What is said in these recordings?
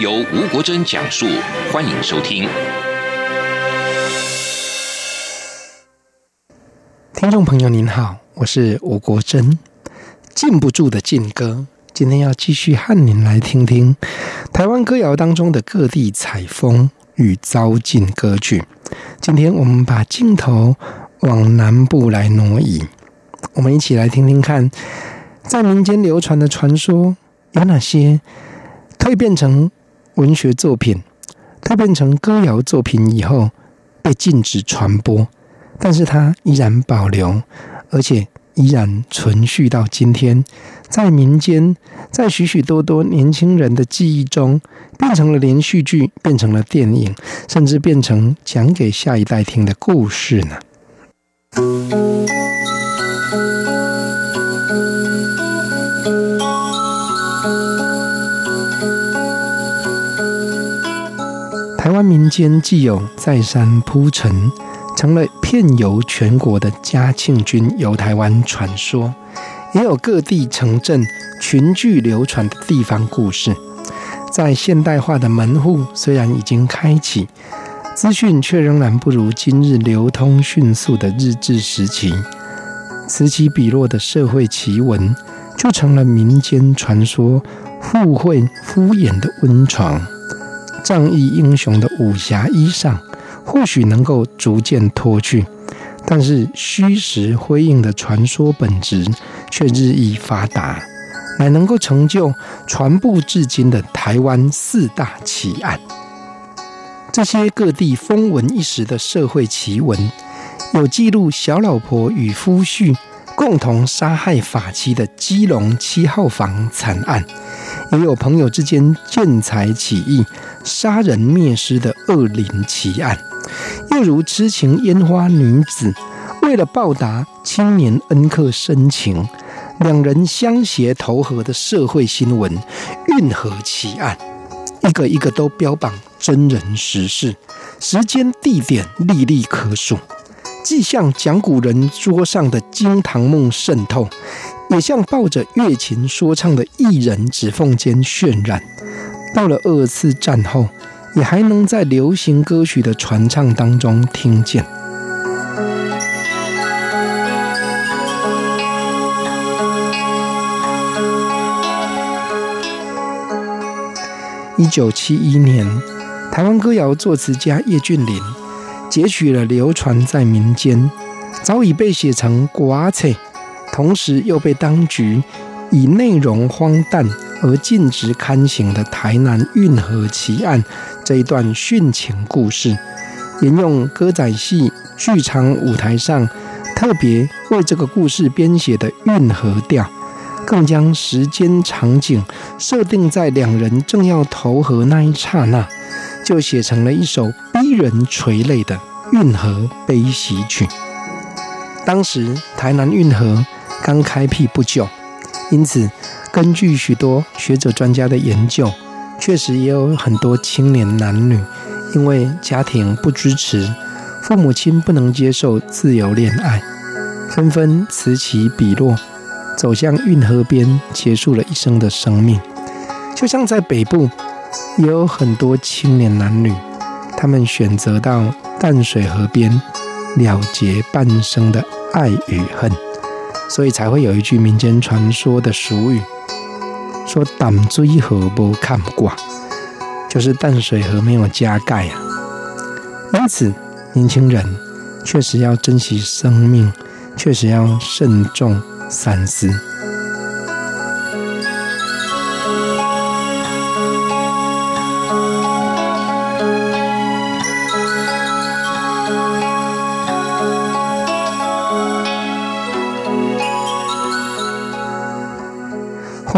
由吴国珍讲述，欢迎收听。听众朋友您好，我是吴国珍。禁不住的禁歌，今天要继续和您来听听台湾歌谣当中的各地采风与遭禁歌曲。今天我们把镜头往南部来挪移，我们一起来听听看，在民间流传的传说有哪些蜕变成文学作品蜕变成歌谣作品以后被禁止传播，但是它依然保留，而且依然存续到今天，在民间，在许许多多年轻人的记忆中，变成了连续剧，变成了电影，甚至变成讲给下一代听的故事呢。民间既有再三铺陈，成了遍游全国的嘉庆君游台湾传说，也有各地城镇群聚流传的地方故事。在现代化的门户虽然已经开启，资讯却仍然不如今日流通迅速的日治时期。此起彼落的社会奇闻，就成了民间传说附会敷衍的温床。仗义英雄的武侠衣裳，或许能够逐渐脱去，但是虚实辉映的传说本质却日益发达，乃能够成就传播至今的台湾四大奇案。这些各地风闻一时的社会奇闻，有记录小老婆与夫婿共同杀害法妻的基隆七号房惨案。也有朋友之间见财起意、杀人灭尸的恶灵奇案，又如痴情烟花女子为了报答青年恩客深情，两人相携投河的社会新闻运河奇案，一个一个都标榜真人实事，时间地点历历可数，既像讲古人桌上的惊堂木渗透。也像抱着乐琴说唱的艺人指缝间渲染，到了二次战后，也还能在流行歌曲的传唱当中听见。一九七一年，台湾歌谣作词家叶俊麟截取了流传在民间，早已被写成歌册。同时又被当局以内容荒诞而禁止刊行的台南运河奇案这一段殉情故事，沿用歌仔戏剧场舞台上特别为这个故事编写的运河调，更将时间场景设定在两人正要投河那一刹那，就写成了一首逼人垂泪的运河悲喜曲。当时台南运河。刚开辟不久，因此根据许多学者专家的研究，确实也有很多青年男女因为家庭不支持，父母亲不能接受自由恋爱，纷纷此起彼落，走向运河边，结束了一生的生命。就像在北部，也有很多青年男女，他们选择到淡水河边了结半生的爱与恨。所以才会有一句民间传说的俗语，说“淡水河波看挂”，就是淡水河没有加盖啊。因此，年轻人确实要珍惜生命，确实要慎重三思。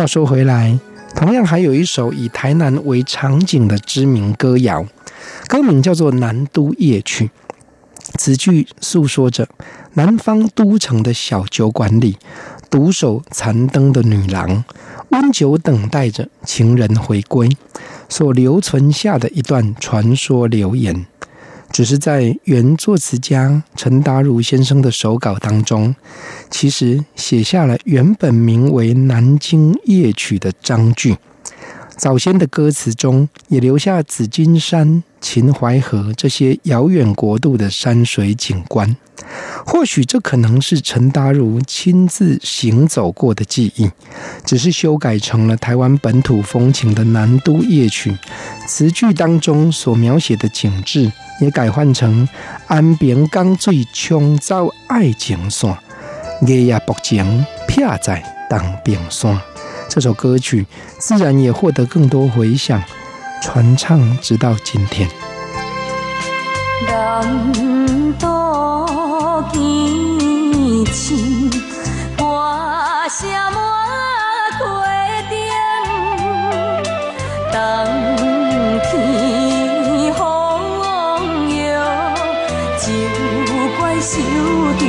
话说回来，同样还有一首以台南为场景的知名歌谣，歌名叫做《南都夜曲》。此句诉说着南方都城的小酒馆里，独守残灯的女郎，温酒等待着情人回归，所留存下的一段传说流言。只是在原作词家陈达儒先生的手稿当中，其实写下了原本名为《南京夜曲》的章句。早先的歌词中也留下紫金山、秦淮河这些遥远国度的山水景观。或许这可能是陈达如亲自行走过的记忆，只是修改成了台湾本土风情的《南都夜曲》。词句当中所描写的景致，也改换成“安边江水冲走爱情线，夜夜泊情撇在东边山”。这首歌曲自然也获得更多回响，传唱直到今天。南都夜曲，歌声满溪顶，冬天风摇，酒馆守中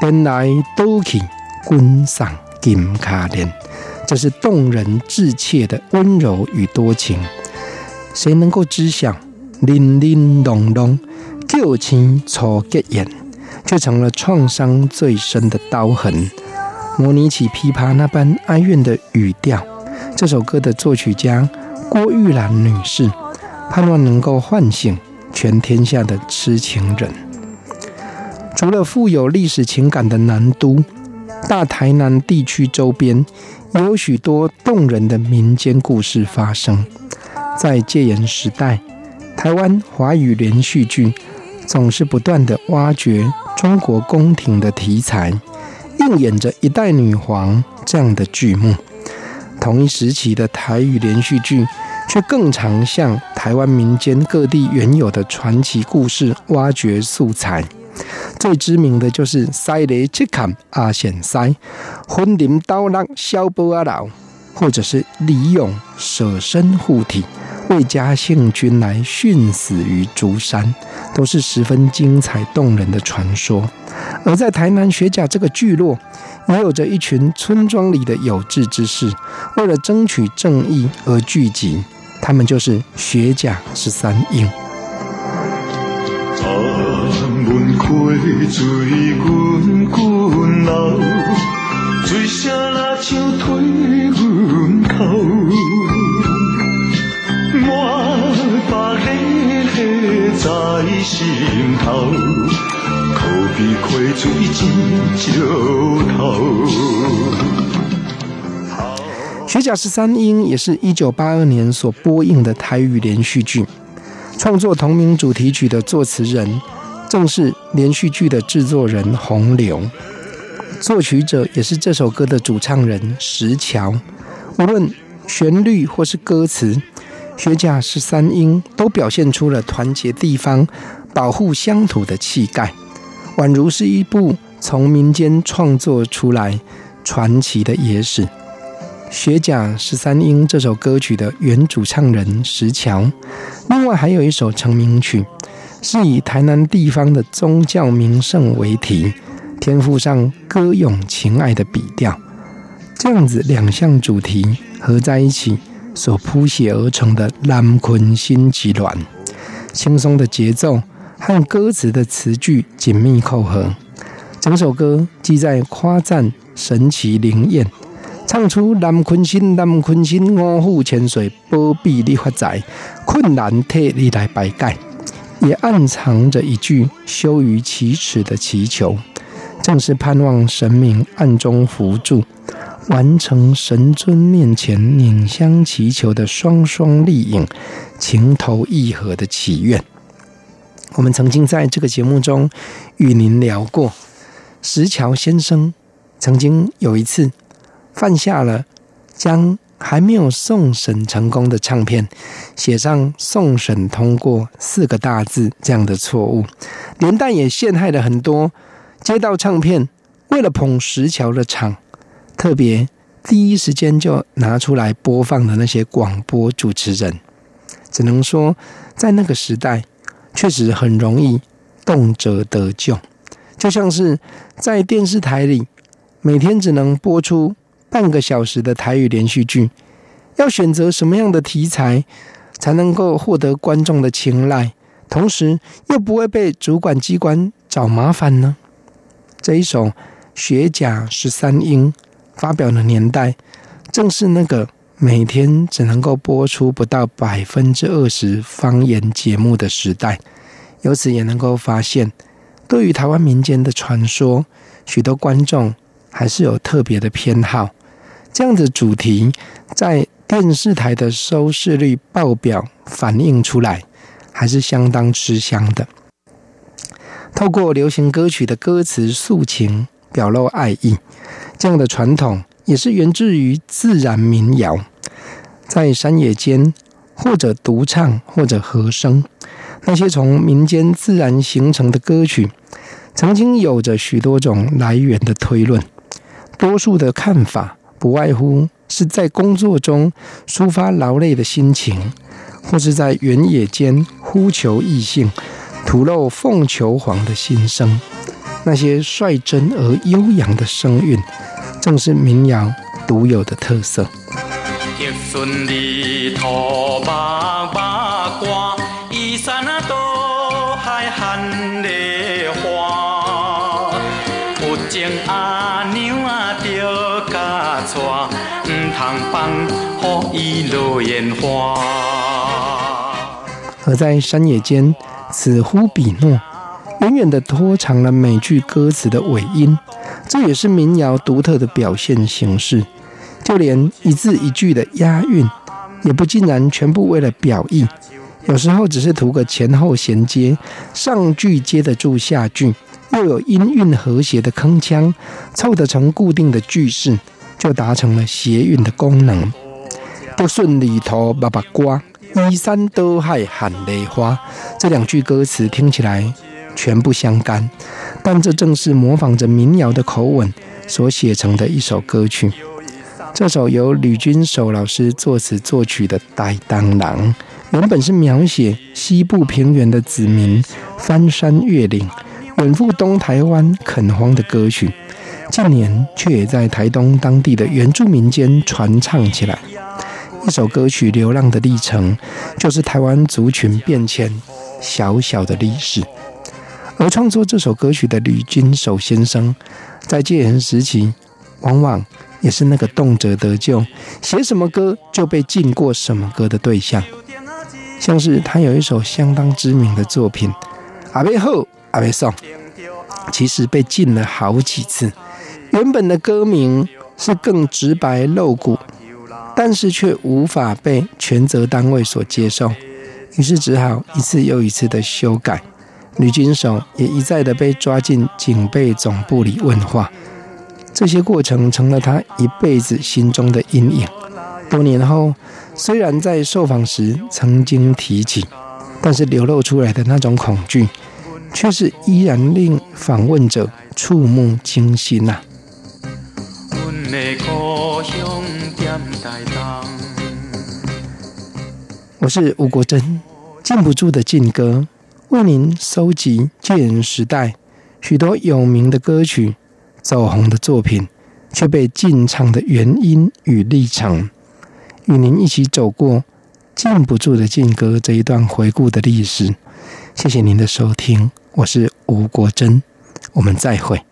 天来都去君上金卡莲，这是动人至切的温柔与多情。谁能够知晓，玲玲珑珑，旧情错结缘，却成了创伤最深的刀痕，模拟起琵琶那般哀怨的语调。这首歌的作曲家郭玉兰女士，盼望能够唤醒全天下的痴情人。除了富有历史情感的南都，大台南地区周边也有许多动人的民间故事发生。在戒严时代，台湾华语连续剧总是不断地挖掘中国宫廷的题材，映演着一代女皇这样的剧目。同一时期的台语连续剧，却更常向台湾民间各地原有的传奇故事挖掘素材。最知名的就是《塞雷切坎阿显塞》，婚林刀郎小波阿老，或者是李勇舍身护体，为嘉庆君来殉死于竹山，都是十分精彩动人的传说。而在台南学甲这个聚落，也有着一群村庄里的有志之士，为了争取正义而聚集，他们就是学甲十三英。水滚滚流，水声若像推阮头，满腹热血在心头，可比开水真石头。学甲十三英也是一九八二年所播映的台语连续剧，创作同名主题曲的作词人。正是连续剧的制作人洪流，作曲者也是这首歌的主唱人石桥。无论旋律或是歌词，学甲十三英都表现出了团结地方、保护乡土的气概，宛如是一部从民间创作出来传奇的野史。学甲十三英这首歌曲的原主唱人石桥，另外还有一首成名曲。是以台南地方的宗教名胜为题，添附上歌咏情爱的笔调，这样子两项主题合在一起所谱写而成的《南鲲心之恋》，轻松的节奏和歌词的词句紧密扣合，整首歌既在夸赞神奇灵验，唱出南鲲心、南鲲心，五虎千岁，保庇你发财，困难替你来排解。也暗藏着一句羞于启齿的祈求，正是盼望神明暗中扶助，完成神尊面前拈香祈求的双双丽影、情投意合的祈愿。我们曾经在这个节目中与您聊过，石桥先生曾经有一次犯下了将还没有送审成功的唱片写上“送审通过”四个大字这样的错误，连带也陷害了很多接到唱片为了捧石桥的场，特别第一时间就拿出来播放的那些广播主持人。只能说，在那个时代。确实很容易动辄得咎，就像是在电视台里每天只能播出半个小时的台语连续剧，要选择什么样的题材才能够获得观众的青睐，同时又不会被主管机关找麻烦呢？这一首《学甲十三音》发表的年代，正是那个。每天只能够播出不到百分之二十方言节目的时代，由此也能够发现，对于台湾民间的传说，许多观众还是有特别的偏好。这样的主题在电视台的收视率报表反映出来，还是相当吃香的。透过流行歌曲的歌词诉情，表露爱意，这样的传统也是源自于自然民谣。在山野间，或者独唱，或者和声，那些从民间自然形成的歌曲，曾经有着许多种来源的推论。多数的看法，不外乎是在工作中抒发劳累的心情，或是在原野间呼求异性，吐露凤求凰的心声。那些率真而悠扬的声韵，正是民谣独有的特色。予伊落烟花。而在山野间，此呼彼诺，远远的拖长了每句歌词的尾音，这也是民谣独特的表现形式。就连一字一句的押韵，也不尽然全部为了表意，有时候只是图个前后衔接，上句接得住下句，又有音韵和谐的铿锵，凑得成固定的句式，就达成了谐韵的功能。不顺里头把把瓜，依山多海含泪花。这两句歌词听起来全不相干，但这正是模仿着民谣的口吻所写成的一首歌曲。这首由吕君守老师作词作曲的《台东人》，原本是描写西部平原的子民翻山越岭、远赴东台湾垦荒的歌曲，近年却也在台东当地的原住民间传唱起来。一首歌曲流浪的历程，就是台湾族群变迁小小的历史。而创作这首歌曲的吕君守先生，在戒严时期，往往也是那个动辄得咎，写什么歌就被禁过什么歌的对象。像是他有一首相当知名的作品《阿贝后阿贝送》，其实被禁了好几次。原本的歌名是更直白露骨，但是却无法被全责单位所接受，于是只好一次又一次的修改。吕君守也一再的被抓进警备总部里问话。这些过程成了他一辈子心中的阴影。多年后，虽然在受访时曾经提起，但是流露出来的那种恐惧，却是依然令访问者触目惊心呐。我是吴国珍，禁不住的禁歌，为您搜集戒严时代许多有名的歌曲。走红的作品却被禁唱的原因与历程，与您一起走过禁不住的禁歌这一段回顾的历史。谢谢您的收听，我是吴国珍，我们再会。